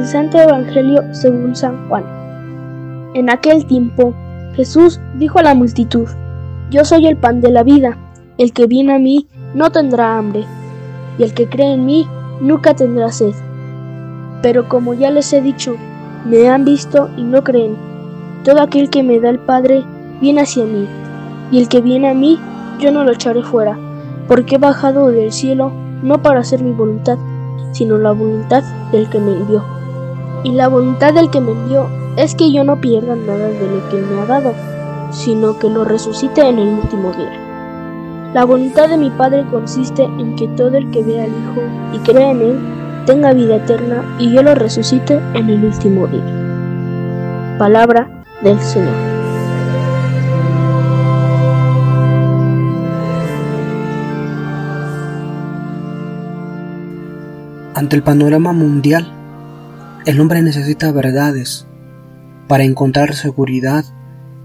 del Santo Evangelio según San Juan. En aquel tiempo, Jesús dijo a la multitud, Yo soy el pan de la vida, el que viene a mí no tendrá hambre, y el que cree en mí nunca tendrá sed. Pero como ya les he dicho, me han visto y no creen. Todo aquel que me da el Padre viene hacia mí, y el que viene a mí yo no lo echaré fuera, porque he bajado del cielo no para hacer mi voluntad, sino la voluntad del que me envió. Y la voluntad del que me envió es que yo no pierda nada de lo que me ha dado, sino que lo resucite en el último día. La voluntad de mi Padre consiste en que todo el que vea al Hijo y crea en Él tenga vida eterna y yo lo resucite en el último día. Palabra del Señor. Ante el panorama mundial, el hombre necesita verdades para encontrar seguridad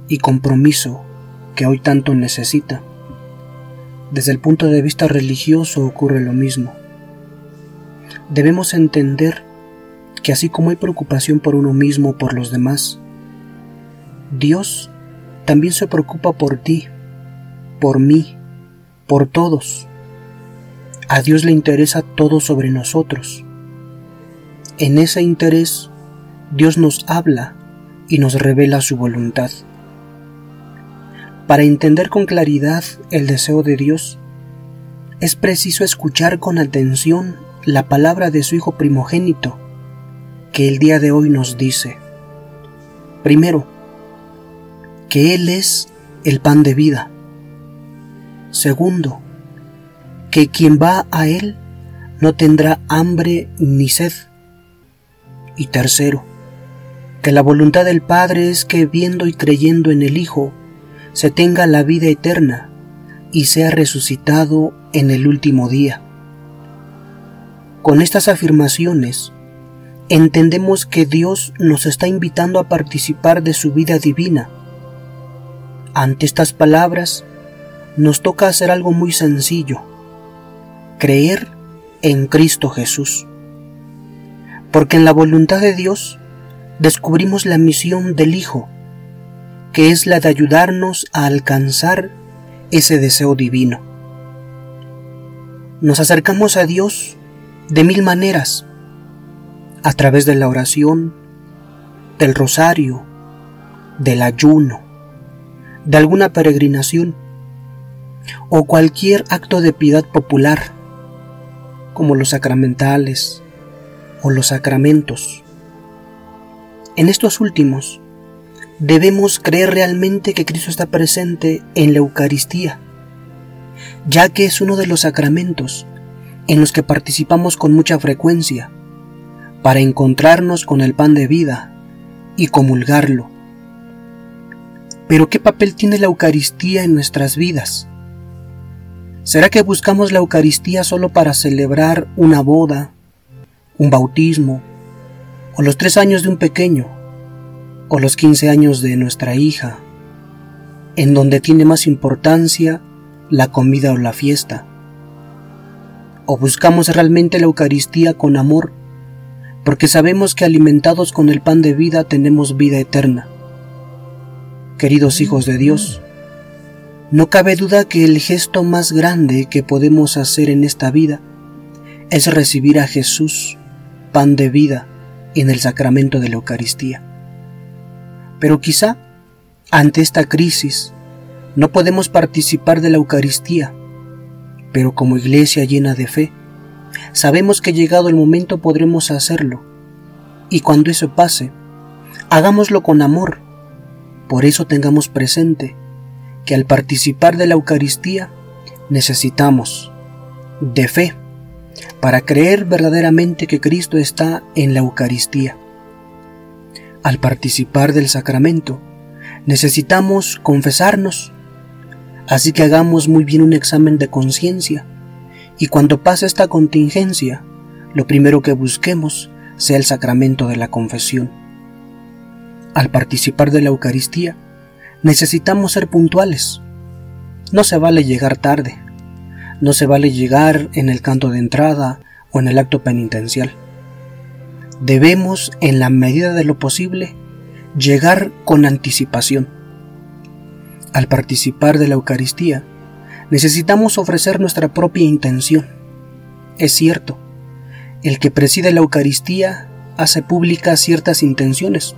y compromiso que hoy tanto necesita. Desde el punto de vista religioso ocurre lo mismo. Debemos entender que así como hay preocupación por uno mismo por los demás, Dios también se preocupa por ti, por mí, por todos. A Dios le interesa todo sobre nosotros. En ese interés, Dios nos habla y nos revela su voluntad. Para entender con claridad el deseo de Dios, es preciso escuchar con atención la palabra de su Hijo primogénito, que el día de hoy nos dice, primero, que Él es el pan de vida. Segundo, que quien va a Él no tendrá hambre ni sed. Y tercero, que la voluntad del Padre es que viendo y creyendo en el Hijo, se tenga la vida eterna y sea resucitado en el último día. Con estas afirmaciones, entendemos que Dios nos está invitando a participar de su vida divina. Ante estas palabras, nos toca hacer algo muy sencillo creer en Cristo Jesús. Porque en la voluntad de Dios descubrimos la misión del Hijo, que es la de ayudarnos a alcanzar ese deseo divino. Nos acercamos a Dios de mil maneras, a través de la oración, del rosario, del ayuno, de alguna peregrinación o cualquier acto de piedad popular como los sacramentales o los sacramentos. En estos últimos, debemos creer realmente que Cristo está presente en la Eucaristía, ya que es uno de los sacramentos en los que participamos con mucha frecuencia para encontrarnos con el pan de vida y comulgarlo. Pero ¿qué papel tiene la Eucaristía en nuestras vidas? ¿Será que buscamos la Eucaristía solo para celebrar una boda, un bautismo, o los tres años de un pequeño, o los quince años de nuestra hija, en donde tiene más importancia la comida o la fiesta? ¿O buscamos realmente la Eucaristía con amor, porque sabemos que alimentados con el pan de vida tenemos vida eterna? Queridos hijos de Dios, no cabe duda que el gesto más grande que podemos hacer en esta vida es recibir a Jesús, pan de vida, en el sacramento de la Eucaristía. Pero quizá, ante esta crisis, no podemos participar de la Eucaristía, pero como iglesia llena de fe, sabemos que llegado el momento podremos hacerlo, y cuando eso pase, hagámoslo con amor, por eso tengamos presente que al participar de la Eucaristía necesitamos de fe para creer verdaderamente que Cristo está en la Eucaristía. Al participar del sacramento necesitamos confesarnos, así que hagamos muy bien un examen de conciencia y cuando pase esta contingencia, lo primero que busquemos sea el sacramento de la confesión. Al participar de la Eucaristía, necesitamos ser puntuales. No se vale llegar tarde. No se vale llegar en el canto de entrada o en el acto penitencial. debemos, en la medida de lo posible, llegar con anticipación. Al participar de la Eucaristía, necesitamos ofrecer nuestra propia intención. Es cierto, el que preside la Eucaristía hace públicas ciertas intenciones,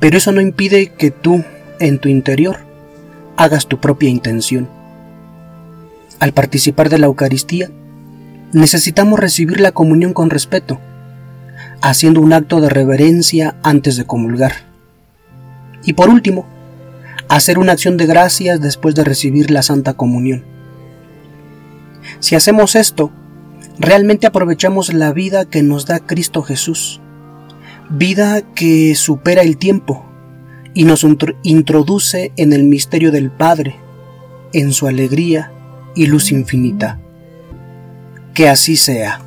pero eso no impide que tú, en tu interior, hagas tu propia intención. Al participar de la Eucaristía, necesitamos recibir la comunión con respeto, haciendo un acto de reverencia antes de comulgar. Y por último, hacer una acción de gracias después de recibir la Santa Comunión. Si hacemos esto, realmente aprovechamos la vida que nos da Cristo Jesús, vida que supera el tiempo y nos introduce en el misterio del Padre, en su alegría y luz infinita. Que así sea.